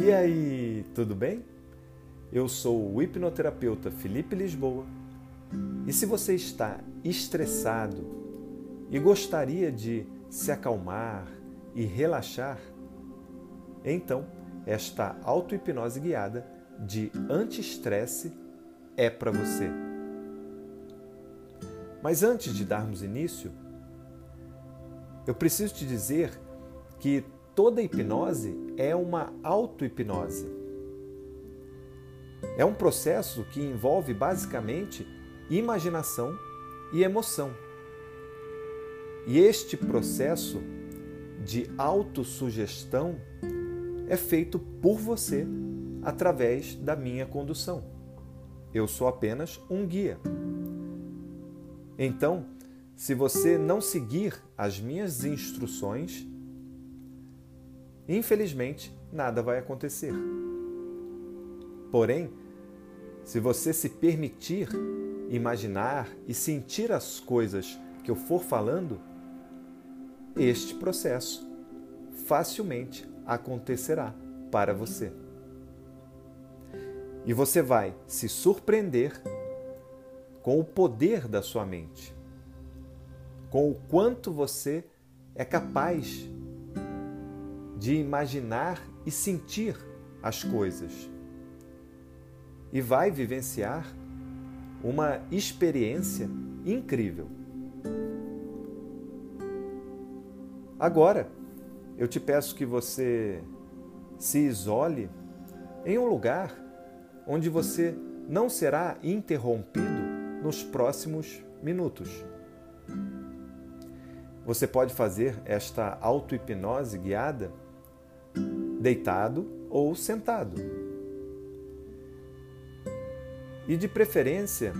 E aí, tudo bem? Eu sou o hipnoterapeuta Felipe Lisboa. E se você está estressado e gostaria de se acalmar e relaxar, então esta auto-hipnose guiada de anti-estresse é para você. Mas antes de darmos início, eu preciso te dizer que toda hipnose é uma auto-hipnose. É um processo que envolve basicamente imaginação e emoção. E este processo de autossugestão é feito por você através da minha condução. Eu sou apenas um guia. Então, se você não seguir as minhas instruções, infelizmente nada vai acontecer. Porém, se você se permitir imaginar e sentir as coisas que eu for falando, este processo facilmente acontecerá para você. E você vai se surpreender com o poder da sua mente, com o quanto você é capaz de imaginar e sentir as coisas. E vai vivenciar uma experiência incrível. Agora, eu te peço que você se isole em um lugar onde você não será interrompido nos próximos minutos. Você pode fazer esta auto-hipnose guiada deitado ou sentado. E de preferência,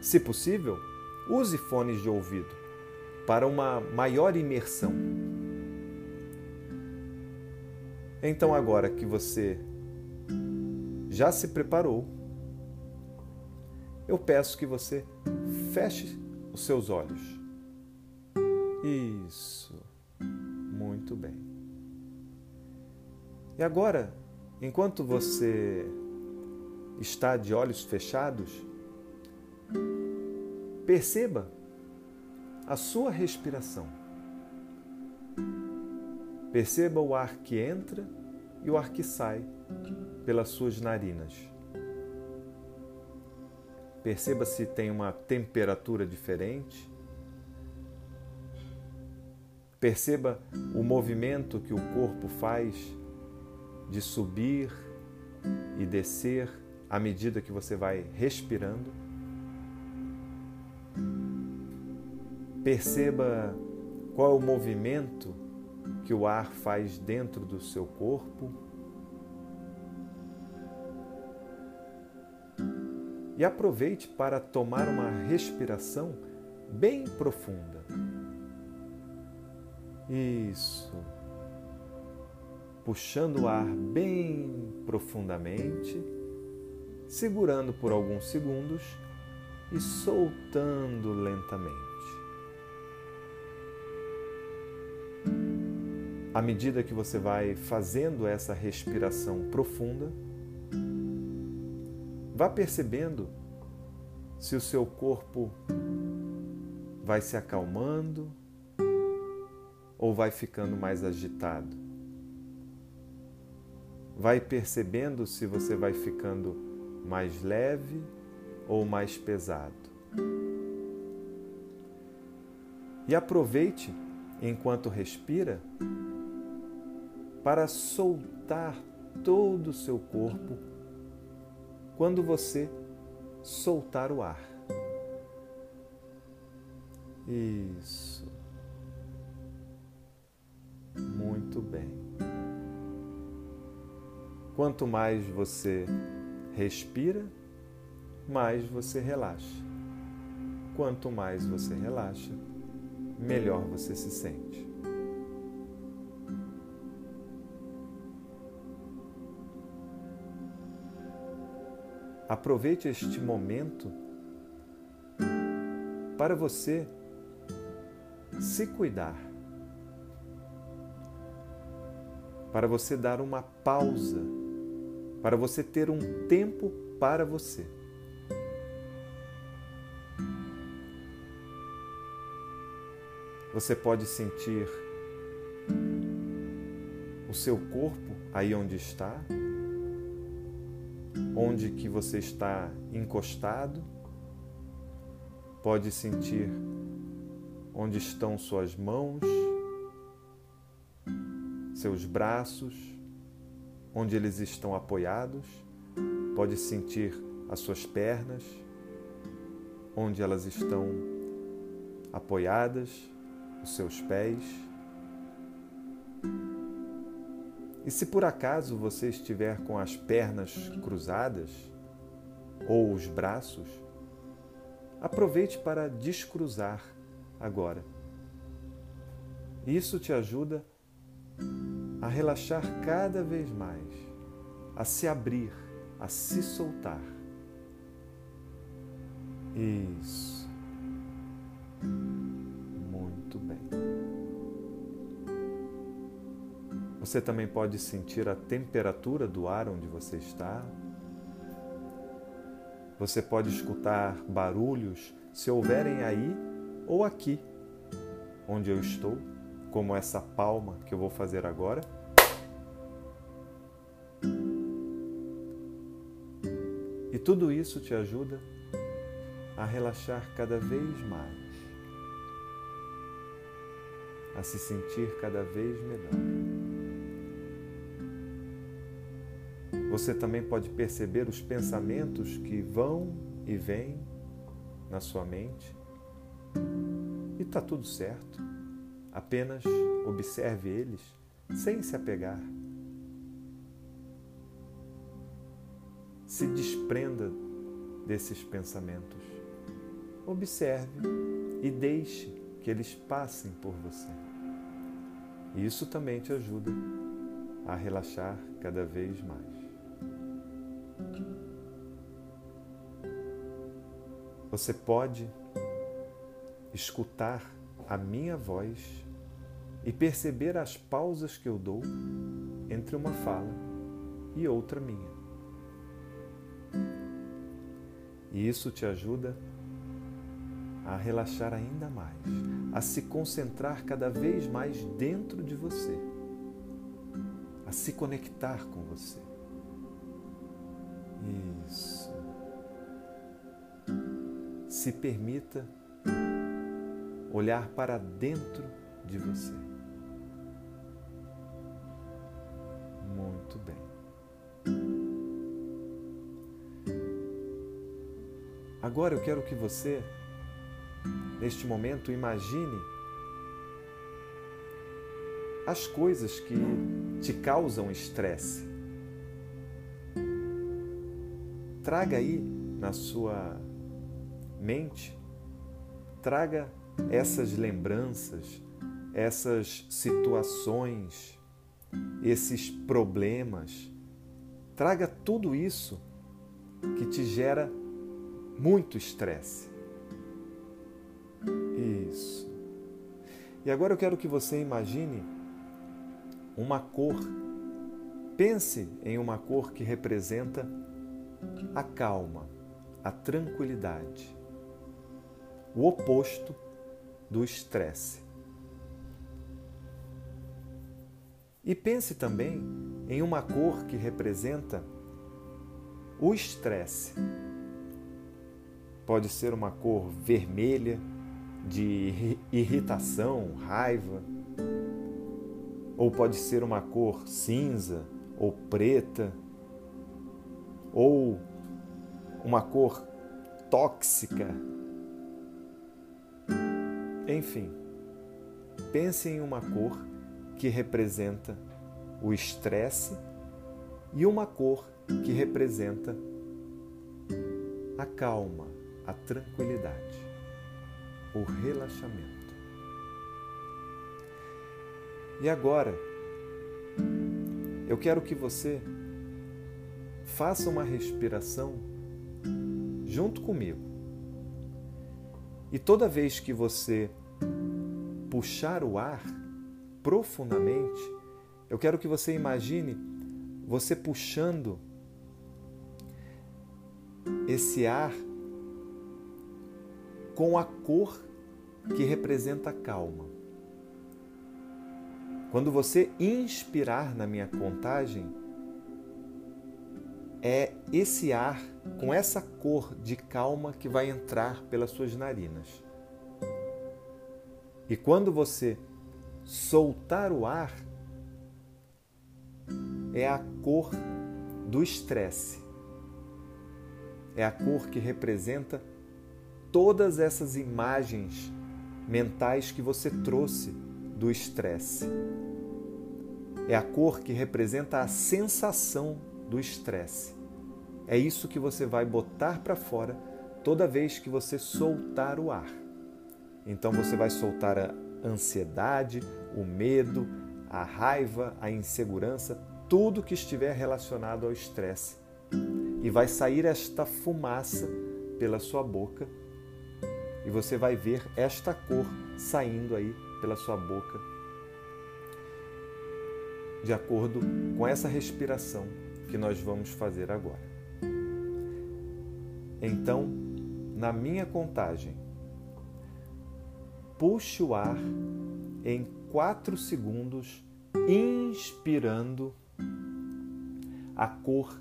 se possível, use fones de ouvido para uma maior imersão. Então, agora que você já se preparou, eu peço que você feche os seus olhos. Isso. Muito bem. E agora, enquanto você está de olhos fechados, perceba a sua respiração. Perceba o ar que entra e o ar que sai pelas suas narinas. Perceba se tem uma temperatura diferente. Perceba o movimento que o corpo faz de subir e descer à medida que você vai respirando. Perceba qual é o movimento que o ar faz dentro do seu corpo. E aproveite para tomar uma respiração bem profunda. Isso puxando o ar bem profundamente, segurando por alguns segundos e soltando lentamente. À medida que você vai fazendo essa respiração profunda, vá percebendo se o seu corpo vai se acalmando ou vai ficando mais agitado vai percebendo se você vai ficando mais leve ou mais pesado. E aproveite enquanto respira para soltar todo o seu corpo quando você soltar o ar. Isso. Muito bem. Quanto mais você respira, mais você relaxa. Quanto mais você relaxa, melhor você se sente. Aproveite este momento para você se cuidar, para você dar uma pausa para você ter um tempo para você. Você pode sentir o seu corpo aí onde está, onde que você está encostado. Pode sentir onde estão suas mãos, seus braços, onde eles estão apoiados. Pode sentir as suas pernas, onde elas estão apoiadas, os seus pés. E se por acaso você estiver com as pernas cruzadas ou os braços, aproveite para descruzar agora. Isso te ajuda a relaxar cada vez mais, a se abrir, a se soltar. Isso. Muito bem. Você também pode sentir a temperatura do ar onde você está. Você pode escutar barulhos se houverem aí ou aqui, onde eu estou, como essa palma que eu vou fazer agora. E tudo isso te ajuda a relaxar cada vez mais, a se sentir cada vez melhor. Você também pode perceber os pensamentos que vão e vêm na sua mente. E está tudo certo. Apenas observe eles sem se apegar. Se desprenda desses pensamentos. Observe e deixe que eles passem por você. Isso também te ajuda a relaxar cada vez mais. Você pode escutar a minha voz e perceber as pausas que eu dou entre uma fala e outra minha. E isso te ajuda a relaxar ainda mais, a se concentrar cada vez mais dentro de você, a se conectar com você. Isso. Se permita olhar para dentro de você. Muito bem. Agora eu quero que você, neste momento, imagine as coisas que te causam estresse. Traga aí na sua mente, traga essas lembranças, essas situações, esses problemas. Traga tudo isso que te gera muito estresse. Isso. E agora eu quero que você imagine uma cor. Pense em uma cor que representa a calma, a tranquilidade, o oposto do estresse. E pense também em uma cor que representa o estresse. Pode ser uma cor vermelha, de irritação, raiva, ou pode ser uma cor cinza ou preta, ou uma cor tóxica, enfim, pense em uma cor que representa o estresse e uma cor que representa a calma, a tranquilidade, o relaxamento. E agora, eu quero que você faça uma respiração junto comigo. E toda vez que você puxar o ar profundamente, eu quero que você imagine você puxando esse ar com a cor que representa a calma. Quando você inspirar na minha contagem, é esse ar com essa cor de calma que vai entrar pelas suas narinas. E quando você soltar o ar, é a cor do estresse. É a cor que representa todas essas imagens mentais que você trouxe do estresse. É a cor que representa a sensação do estresse. É isso que você vai botar para fora toda vez que você soltar o ar. Então você vai soltar a ansiedade, o medo, a raiva, a insegurança, tudo que estiver relacionado ao estresse. E vai sair esta fumaça pela sua boca e você vai ver esta cor saindo aí pela sua boca, de acordo com essa respiração que nós vamos fazer agora. Então, na minha contagem, puxe o ar em 4 segundos, inspirando a cor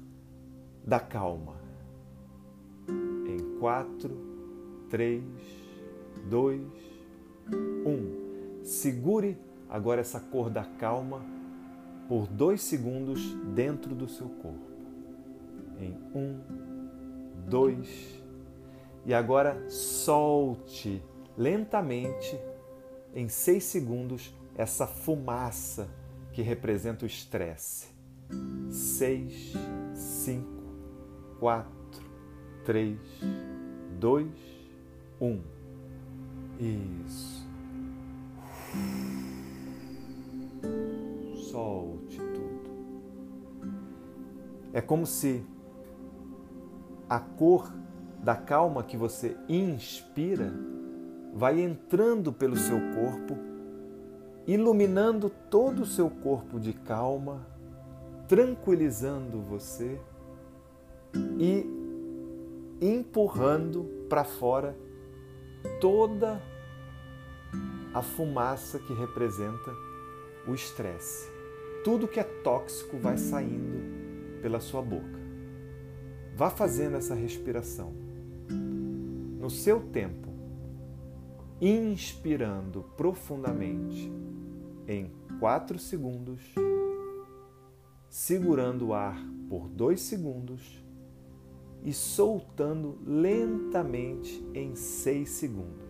da calma. Em 4, 3, 2, 1. Segure agora essa cor da calma por dois segundos dentro do seu corpo. Em um, dois. E agora solte lentamente, em seis segundos, essa fumaça que representa o estresse. Seis, cinco, quatro, três, dois, um. Isso. Solte tudo. É como se a cor da calma que você inspira vai entrando pelo seu corpo, iluminando todo o seu corpo de calma, tranquilizando você e empurrando para fora toda a fumaça que representa o estresse. Tudo que é tóxico vai saindo pela sua boca. Vá fazendo essa respiração. No seu tempo, inspirando profundamente em 4 segundos, segurando o ar por 2 segundos e soltando lentamente em 6 segundos.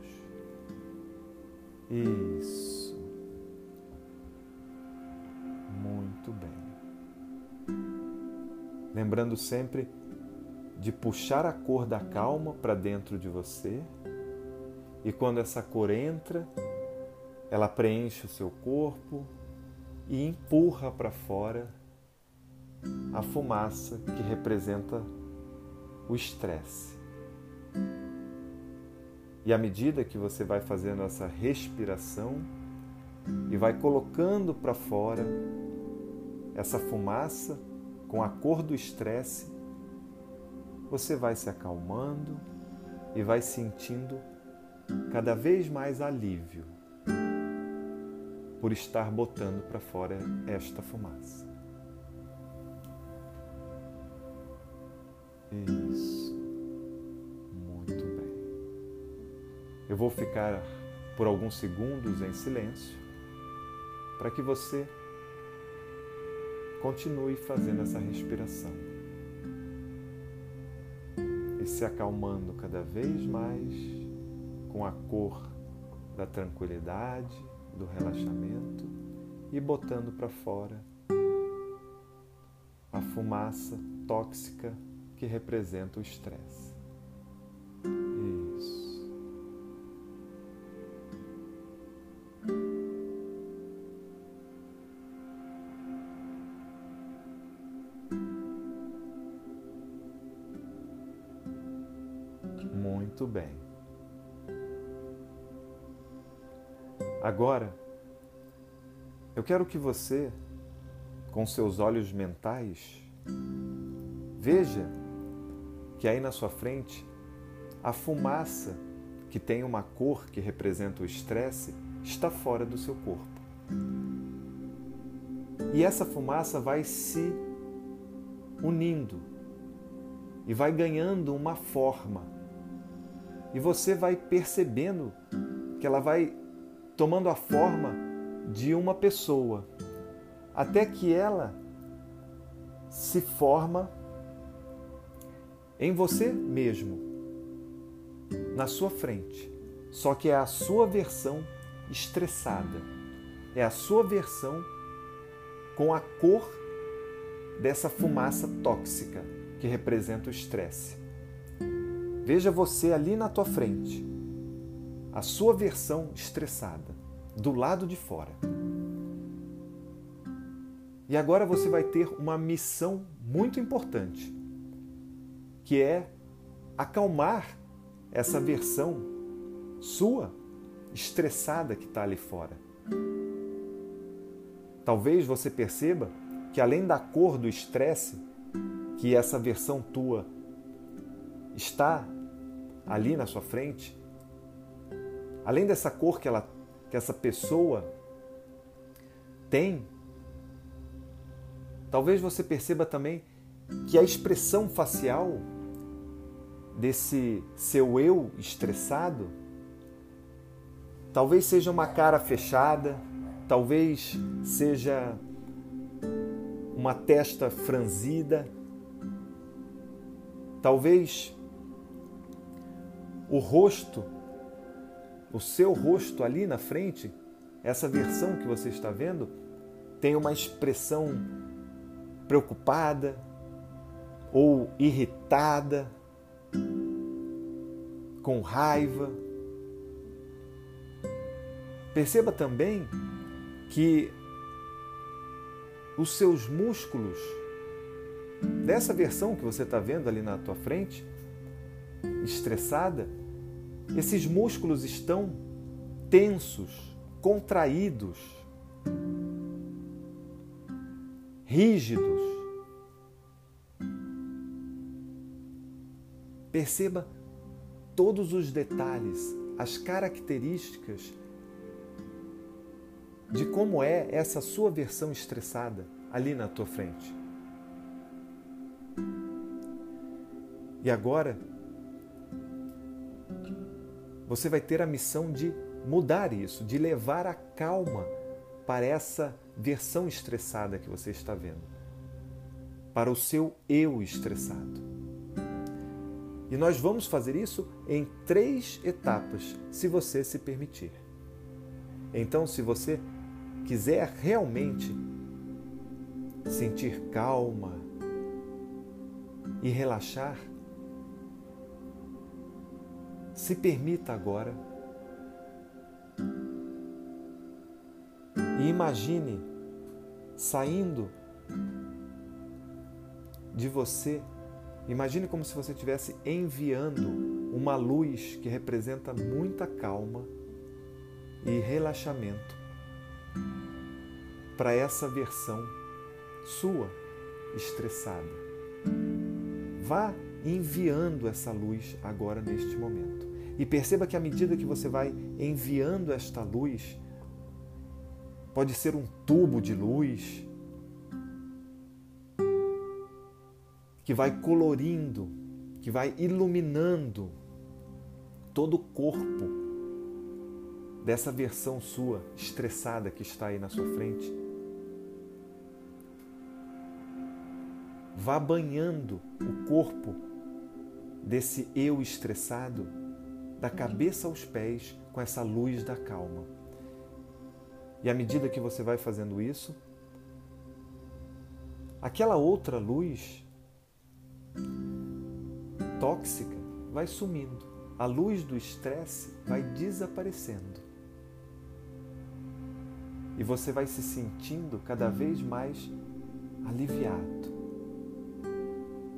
Isso. Muito bem. Lembrando sempre de puxar a cor da calma para dentro de você. E quando essa cor entra, ela preenche o seu corpo e empurra para fora a fumaça que representa o estresse. E à medida que você vai fazendo essa respiração e vai colocando para fora essa fumaça com a cor do estresse, você vai se acalmando e vai sentindo cada vez mais alívio por estar botando para fora esta fumaça. Eu vou ficar por alguns segundos em silêncio para que você continue fazendo essa respiração e se acalmando cada vez mais com a cor da tranquilidade, do relaxamento e botando para fora a fumaça tóxica que representa o estresse. Agora, eu quero que você, com seus olhos mentais, veja que aí na sua frente a fumaça que tem uma cor que representa o estresse está fora do seu corpo. E essa fumaça vai se unindo e vai ganhando uma forma. E você vai percebendo que ela vai tomando a forma de uma pessoa, até que ela se forma em você mesmo, na sua frente. Só que é a sua versão estressada. É a sua versão com a cor dessa fumaça tóxica que representa o estresse. Veja você ali na tua frente, a sua versão estressada, do lado de fora. E agora você vai ter uma missão muito importante, que é acalmar essa versão sua estressada que está ali fora. Talvez você perceba que além da cor do estresse, que essa versão tua está ali na sua frente, além dessa cor que ela que essa pessoa tem, talvez você perceba também que a expressão facial desse seu eu estressado talvez seja uma cara fechada, talvez seja uma testa franzida, talvez o rosto, o seu rosto ali na frente, essa versão que você está vendo, tem uma expressão preocupada ou irritada, com raiva. Perceba também que os seus músculos, dessa versão que você está vendo ali na tua frente, estressada, esses músculos estão tensos, contraídos, rígidos. Perceba todos os detalhes, as características de como é essa sua versão estressada ali na tua frente. E agora, você vai ter a missão de mudar isso, de levar a calma para essa versão estressada que você está vendo, para o seu eu estressado. E nós vamos fazer isso em três etapas, se você se permitir. Então, se você quiser realmente sentir calma e relaxar, se permita agora e imagine saindo de você, imagine como se você estivesse enviando uma luz que representa muita calma e relaxamento para essa versão sua estressada. Vá enviando essa luz agora neste momento. E perceba que à medida que você vai enviando esta luz, pode ser um tubo de luz que vai colorindo, que vai iluminando todo o corpo dessa versão sua estressada que está aí na sua frente. Vá banhando o corpo desse eu estressado, da cabeça aos pés, com essa luz da calma. E à medida que você vai fazendo isso, aquela outra luz tóxica vai sumindo. A luz do estresse vai desaparecendo e você vai se sentindo cada vez mais aliviado,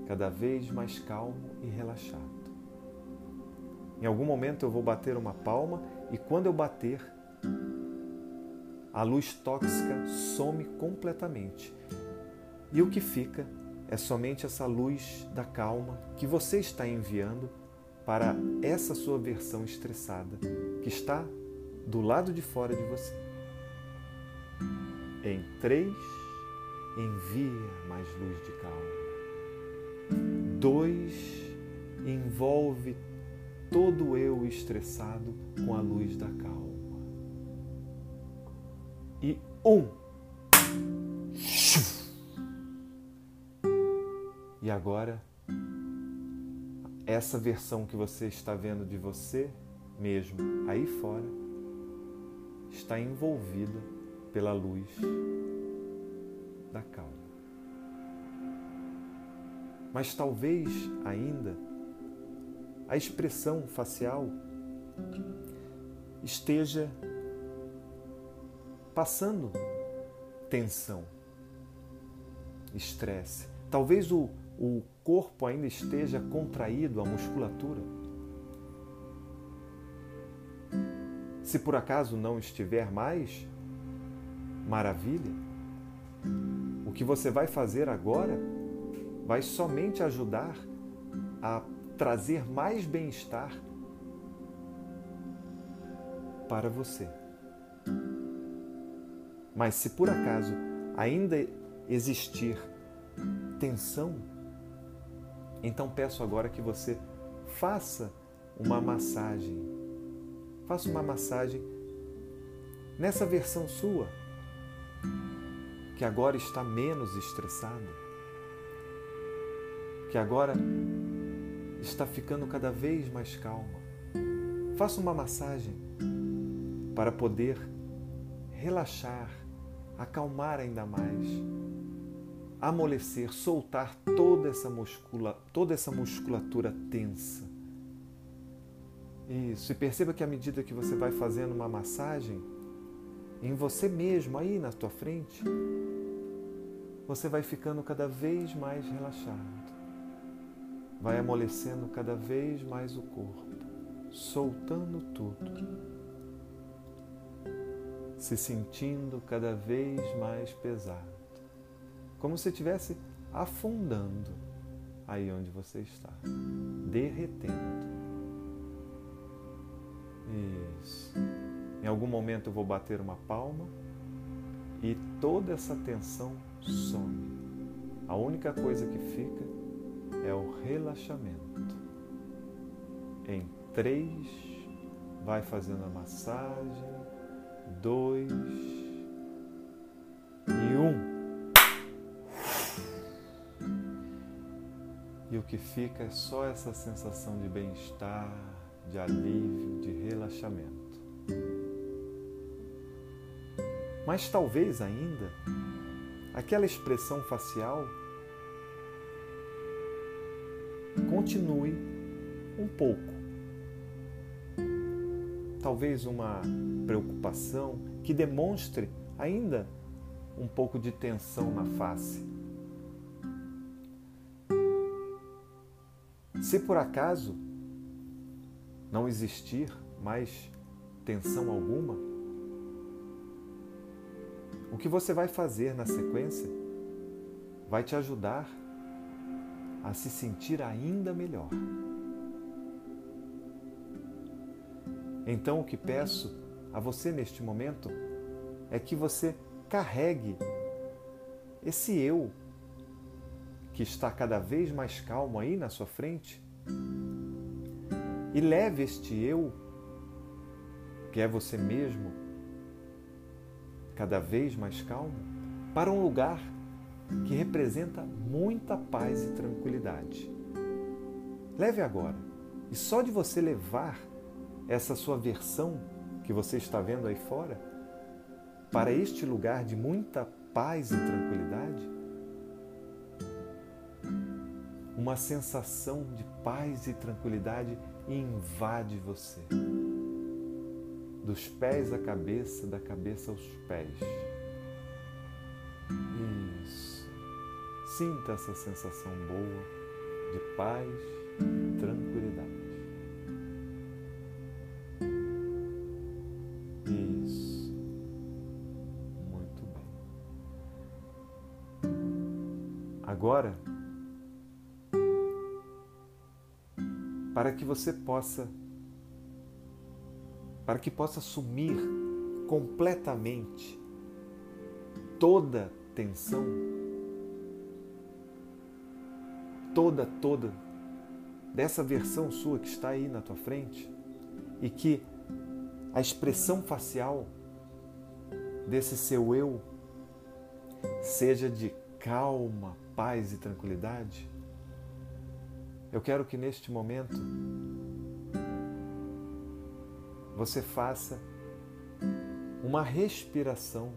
cada vez mais calmo e relaxado. Em algum momento eu vou bater uma palma e quando eu bater, a luz tóxica some completamente e o que fica é somente essa luz da calma que você está enviando para essa sua versão estressada que está do lado de fora de você. Em três, envia mais luz de calma. Dois, envolve todo eu estressado com a luz da calma. E um. E agora, essa versão que você está vendo de você mesmo aí fora está envolvida pela luz da calma. Mas talvez ainda a expressão facial esteja passando tensão, estresse. Talvez o, o corpo ainda esteja contraído, a musculatura. Se por acaso não estiver mais, maravilha. O que você vai fazer agora vai somente ajudar a trazer mais bem-estar para você. Mas se por acaso ainda existir tensão, então peço agora que você faça uma massagem. Faça uma massagem nessa versão sua, que agora está menos estressada, que agora está ficando cada vez mais calma. Faça uma massagem para poder relaxar, acalmar ainda mais, amolecer, soltar toda essa, muscula, toda essa musculatura tensa. Isso, e perceba que à medida que você vai fazendo uma massagem, em você mesmo, aí na tua frente, você vai ficando cada vez mais relaxado vai amolecendo cada vez mais o corpo, soltando tudo, se sentindo cada vez mais pesado, como se estivesse afundando aí onde você está, derretendo. Isso. Em algum momento eu vou bater uma palma e toda essa tensão some. A única coisa que fica é o relaxamento. Em três, vai fazendo a massagem. Dois e um. E o que fica é só essa sensação de bem-estar, de alívio, de relaxamento. Mas talvez ainda aquela expressão facial continue um pouco. Talvez uma preocupação que demonstre ainda um pouco de tensão na face. Se por acaso não existir mais tensão alguma, o que você vai fazer na sequência vai te ajudar a se sentir ainda melhor. Então, o que peço a você neste momento é que você carregue esse eu que está cada vez mais calmo aí na sua frente e leve este eu, que é você mesmo, cada vez mais calmo, para um lugar que representa muita paz e tranquilidade. Leve agora, e só de você levar essa sua versão que você está vendo aí fora para este lugar de muita paz e tranquilidade, uma sensação de paz e tranquilidade invade você. Dos pés à cabeça, da cabeça aos pés. Sinta essa sensação boa de paz e tranquilidade. Isso. Muito bem. Agora, para que você possa para que possa sumir completamente toda tensão toda, toda dessa versão sua que está aí na tua frente e que a expressão facial desse seu eu seja de calma, paz e tranquilidade. Eu quero que neste momento você faça uma respiração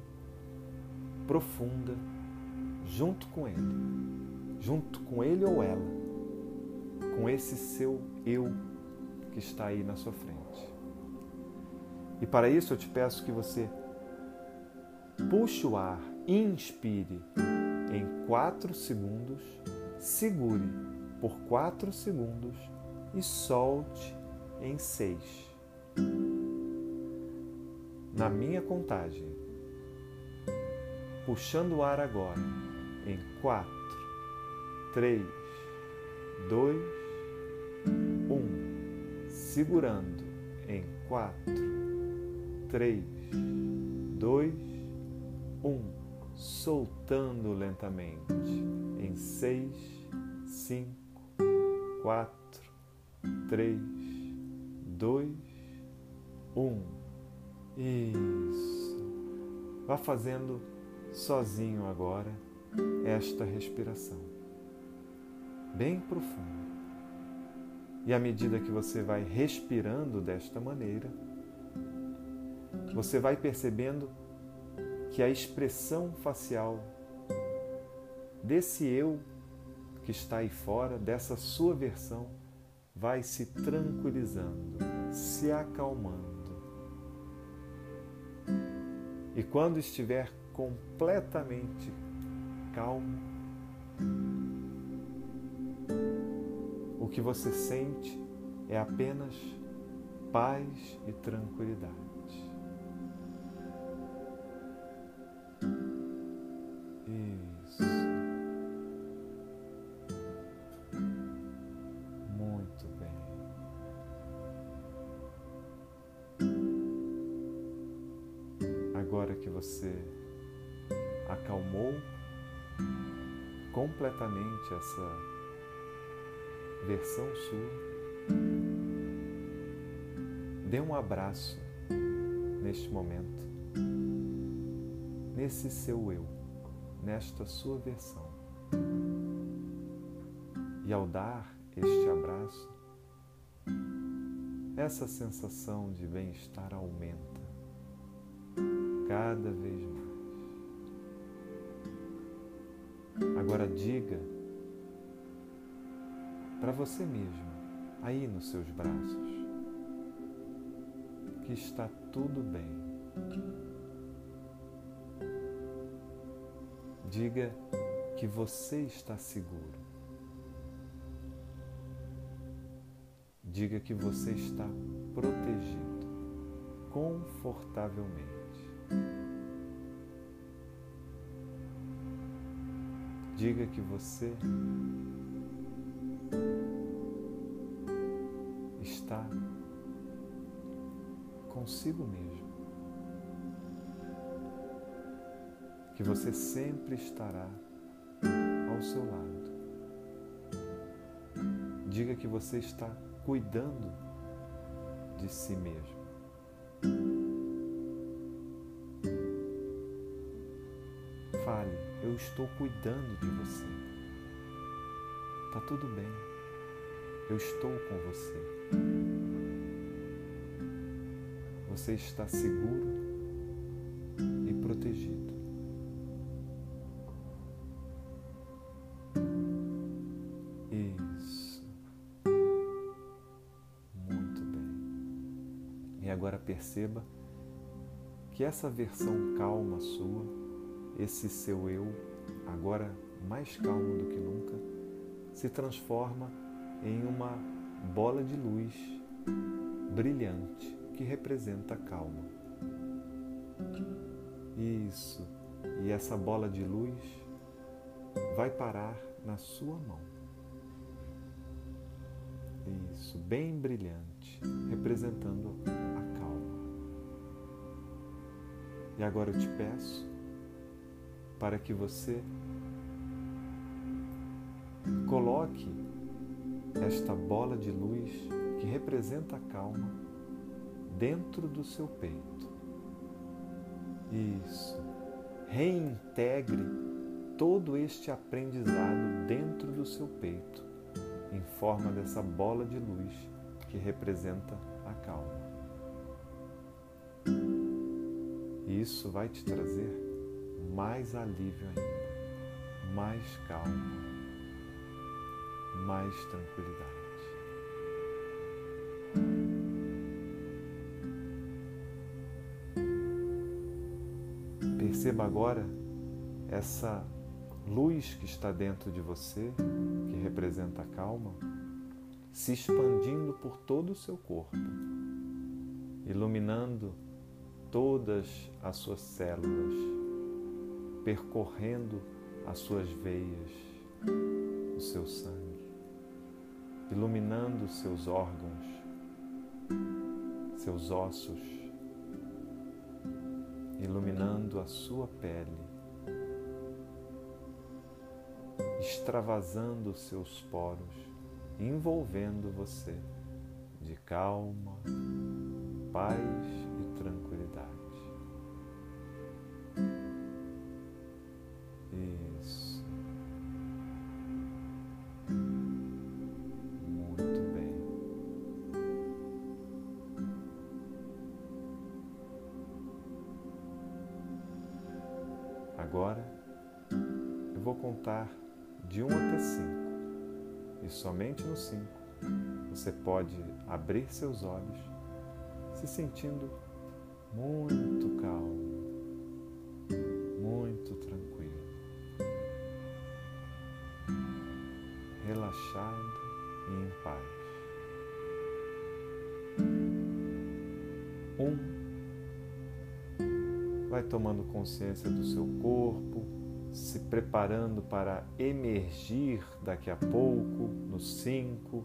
profunda junto com ele, junto com ele ou ela, com esse seu eu que está aí na sua frente. E para isso eu te peço que você puxe o ar, inspire em 4 segundos, segure por 4 segundos e solte em 6 na minha contagem, puxando o ar agora em 4, 3, 2, 1, segurando em 4, 3, 2, 1, soltando lentamente em 6, 5, 4, 3, 2, 1. Isso. Vá fazendo sozinho agora esta respiração, bem profunda. E à medida que você vai respirando desta maneira, você vai percebendo que a expressão facial desse eu que está aí fora, dessa sua versão, vai se tranquilizando, se acalmando. E quando estiver completamente calmo, que você sente é apenas paz e tranquilidade. agora que você acalmou completamente essa versão sua, dê um abraço neste momento, nesse seu eu, nesta sua versão. E ao dar este abraço, essa sensação de bem-estar aumenta cada vez mais. Agora diga para você mesmo, aí nos seus braços, que está tudo bem. Diga que você está seguro. Diga que você está protegido confortavelmente. Diga que você está consigo mesmo. Que você sempre estará ao seu lado. Diga que você está cuidando de si mesmo. Fale, eu estou cuidando de você. Tá tudo bem. Eu estou com você. Você está seguro e protegido. Isso. Muito bem. E agora perceba que essa versão calma sua esse seu eu, agora mais calmo do que nunca, se transforma em uma bola de luz brilhante que representa a calma. Isso. E essa bola de luz vai parar na sua mão. Isso. Bem brilhante, representando a calma. E agora eu te peço para que você coloque esta bola de luz que representa a calma dentro do seu peito. Isso. Reintegre todo este aprendizado dentro do seu peito, em forma dessa bola de luz que representa a calma. Isso vai te trazer mais alívio ainda, mais calma, mais tranquilidade. Perceba agora essa luz que está dentro de você, que representa a calma, se expandindo por todo o seu corpo, iluminando todas as suas células, percorrendo as suas veias, o seu sangue, iluminando seus órgãos, seus ossos, iluminando a sua pele extravasando seus poros, envolvendo você de calma, paz vou contar de 1 até 5. E somente no 5 você pode abrir seus olhos, se sentindo muito calmo, muito tranquilo, relaxado e em paz. Um, vai tomando consciência do seu corpo, se preparando para emergir daqui a pouco, no 5.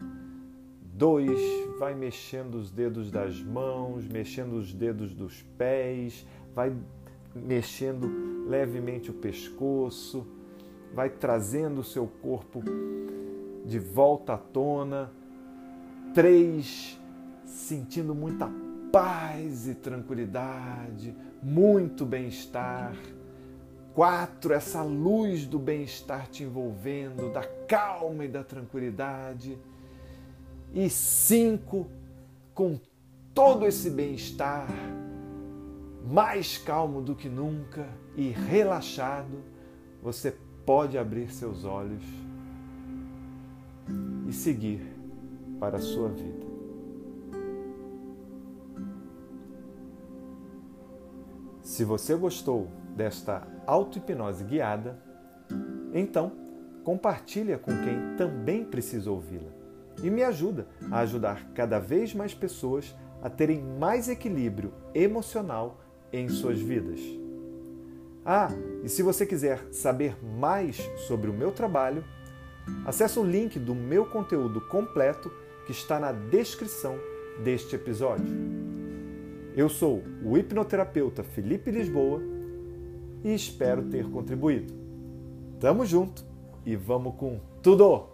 2. Vai mexendo os dedos das mãos, mexendo os dedos dos pés, vai mexendo levemente o pescoço, vai trazendo o seu corpo de volta à tona. 3. Sentindo muita paz e tranquilidade, muito bem-estar. Quatro, essa luz do bem-estar te envolvendo, da calma e da tranquilidade. E cinco, com todo esse bem-estar, mais calmo do que nunca e relaxado, você pode abrir seus olhos e seguir para a sua vida. Se você gostou desta auto-hipnose guiada, então compartilha com quem também precisa ouvi-la e me ajuda a ajudar cada vez mais pessoas a terem mais equilíbrio emocional em suas vidas. Ah, e se você quiser saber mais sobre o meu trabalho, acesse o link do meu conteúdo completo que está na descrição deste episódio. Eu sou o hipnoterapeuta Felipe Lisboa e espero ter contribuído. Tamo junto e vamos com tudo!